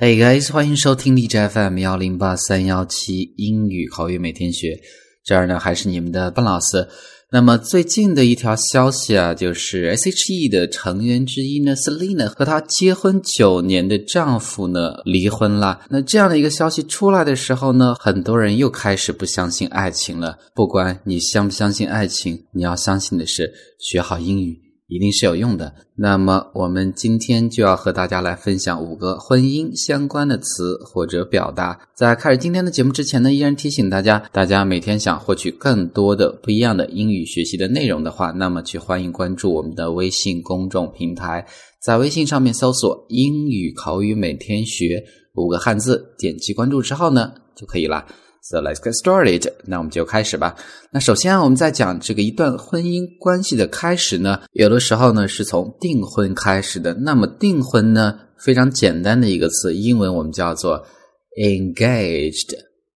Hey guys，欢迎收听荔枝 FM 幺零八三幺七英语口语每天学。这儿呢还是你们的笨老师。那么最近的一条消息啊，就是 S.H.E 的成员之一呢，Selina 和她结婚九年的丈夫呢离婚了。那这样的一个消息出来的时候呢，很多人又开始不相信爱情了。不管你相不相信爱情，你要相信的是学好英语。一定是有用的。那么，我们今天就要和大家来分享五个婚姻相关的词或者表达。在开始今天的节目之前呢，依然提醒大家：大家每天想获取更多的不一样的英语学习的内容的话，那么去欢迎关注我们的微信公众平台，在微信上面搜索“英语口语每天学”五个汉字，点击关注之后呢，就可以了。So let's get started。那我们就开始吧。那首先啊，我们在讲这个一段婚姻关系的开始呢，有的时候呢是从订婚开始的。那么订婚呢，非常简单的一个词，英文我们叫做 engaged。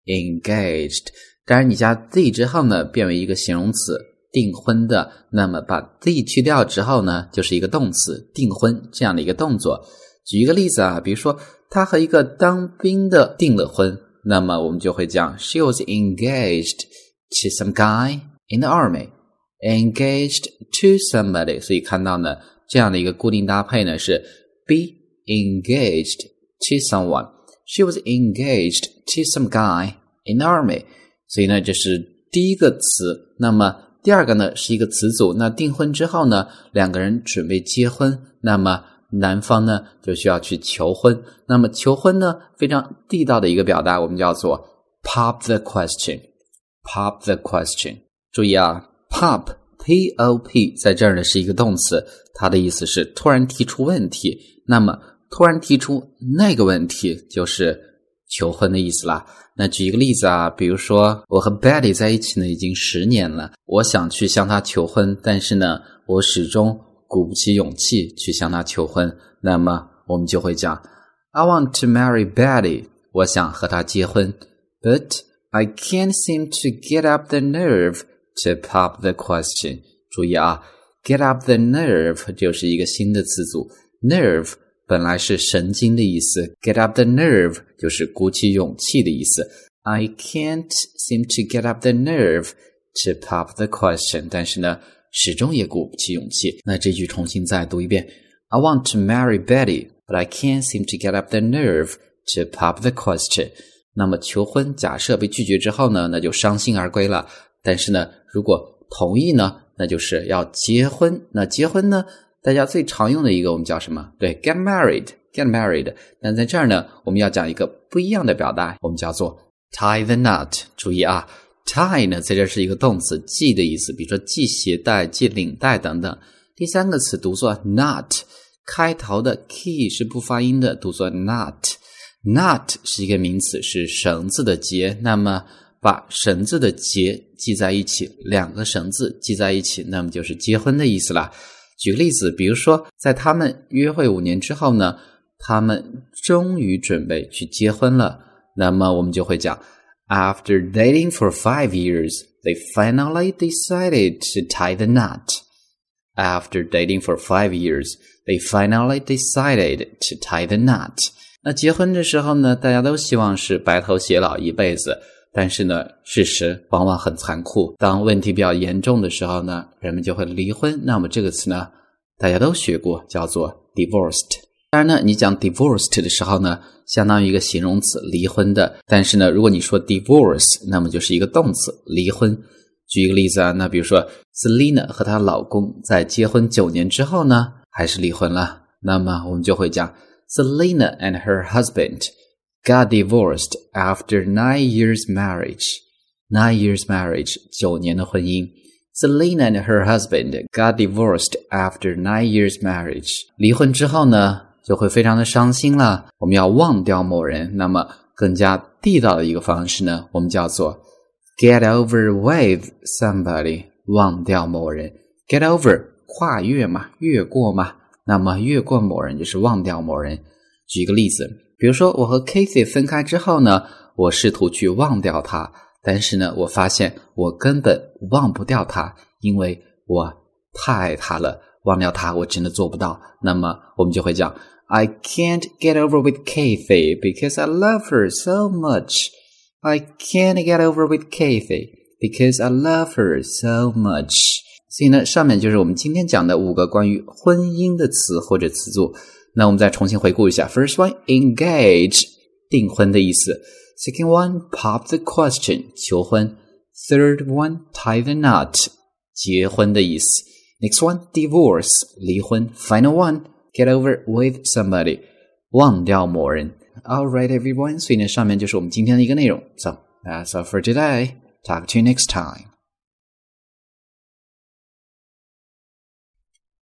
engaged。当然，你加 z 之后呢，变为一个形容词，订婚的。那么把 z 去掉之后呢，就是一个动词，订婚这样的一个动作。举一个例子啊，比如说他和一个当兵的订了婚。那么我们就会讲，She was engaged to some guy in the army. Engaged to somebody，所以看到呢，这样的一个固定搭配呢是 be engaged to someone. She was engaged to some guy in the army. 所以呢，这是第一个词。那么第二个呢是一个词组。那订婚之后呢，两个人准备结婚。那么男方呢就需要去求婚，那么求婚呢非常地道的一个表达，我们叫做 pop the question。pop the question，注意啊，pop p o p 在这儿呢是一个动词，它的意思是突然提出问题。那么突然提出那个问题就是求婚的意思啦。那举一个例子啊，比如说我和 Betty 在一起呢已经十年了，我想去向她求婚，但是呢我始终。鼓不起勇气去向她求婚，那么我们就会讲：“I want to marry Betty。”我想和她结婚，But I can't seem to get up the nerve to pop the question。注意啊，get up the nerve 就是一个新的词组，nerve 本来是神经的意思，get up the nerve 就是鼓起勇气的意思。I can't seem to get up the nerve to pop the question。但是呢？始终也鼓不起勇气。那这句重新再读一遍：I want to marry Betty, but I can't seem to get up the nerve to pop the question。那么求婚假设被拒绝之后呢，那就伤心而归了。但是呢，如果同意呢，那就是要结婚。那结婚呢，大家最常用的一个我们叫什么？对，get married，get married。但在这儿呢，我们要讲一个不一样的表达，我们叫做 tie the knot。注意啊。Tie 呢，在这是一个动词，系的意思，比如说系鞋带、系领带等等。第三个词读作 not，开头的 key 是不发音的，读作 not。not 是一个名词，是绳子的结。那么把绳子的结系在一起，两个绳子系在一起，那么就是结婚的意思了。举个例子，比如说在他们约会五年之后呢，他们终于准备去结婚了，那么我们就会讲。After dating for five years, they finally decided to tie the knot. After dating for five years, they finally decided to tie the knot. 那结婚的时候呢，大家都希望是白头偕老一辈子，但是呢，事实往往很残酷。当问题比较严重的时候呢，人们就会离婚。那么这个词呢，大家都学过，叫做 divorced。当然呢，你讲 divorced 的时候呢，相当于一个形容词，离婚的。但是呢，如果你说 divorce，那么就是一个动词，离婚。举一个例子啊，那比如说 Selina 和她老公在结婚九年之后呢，还是离婚了。那么我们就会讲 Selina and her husband got divorced after nine years marriage. Nine years marriage，九年的婚姻。Selina and her husband got divorced after nine years marriage. 离婚之后呢？就会非常的伤心了。我们要忘掉某人，那么更加地道的一个方式呢，我们叫做 get over with somebody，忘掉某人。get over 跨越嘛，越过嘛，那么越过某人就是忘掉某人。举一个例子，比如说我和 Kathy 分开之后呢，我试图去忘掉他，但是呢，我发现我根本忘不掉他，因为我太爱他了，忘掉他我真的做不到。那么我们就会讲。I can't get over with Kathy because I love her so much. I can't get over with Kathy because I love her so much. 所以呢，上面就是我们今天讲的五个关于婚姻的词或者词组。那我们再重新回顾一下。First one, engage，订婚的意思。Second one, pop the question，求婚。Third one, tie the knot，结婚的意思。Next one, divorce，离婚。Final one, get over with somebody，忘掉某人。All right, everyone，所以呢，上面就是我们今天的一个内容。So that's all for today. Talk to you next time.